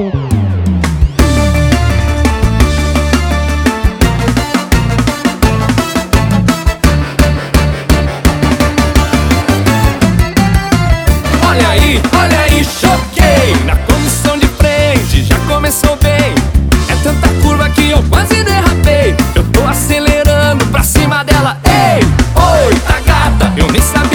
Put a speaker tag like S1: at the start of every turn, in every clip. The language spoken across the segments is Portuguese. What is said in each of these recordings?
S1: Olha aí, olha aí, choquei. Na comissão de frente, já começou bem. É tanta curva que eu quase derrapei. Eu tô acelerando pra cima dela. Ei, oi, tá gata. Eu nem sabia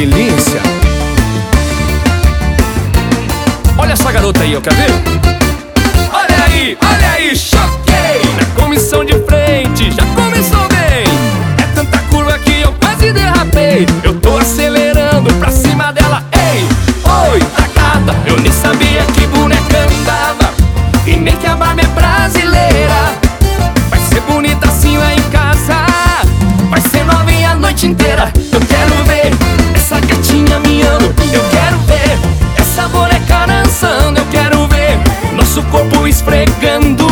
S1: Delícia. Olha essa garota aí, eu quer ver? Olha aí, olha aí, choquei. Na comissão de frente, já começou bem. É tanta curva que eu quase derrapei. Eu tô acelerando pra cima dela Ei, oi, gata Eu nem sabia que boneca andava. E nem que a barba é brasileira. Vai ser bonita assim lá em casa. Vai ser novinha a noite inteira. Eu quero corpo esfregando.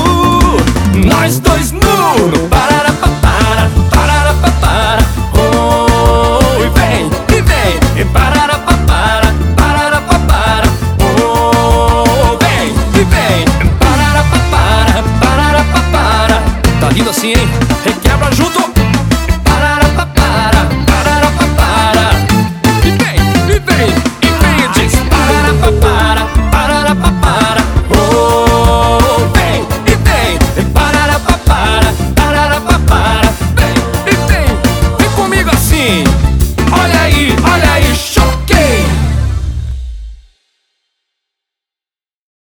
S1: Nós dois no pararapapara pararapapara Oh, e vem, e vem pararapapara pararapapara Oh, vem, e vem. Pararapapara papara, Tá lindo assim, hein?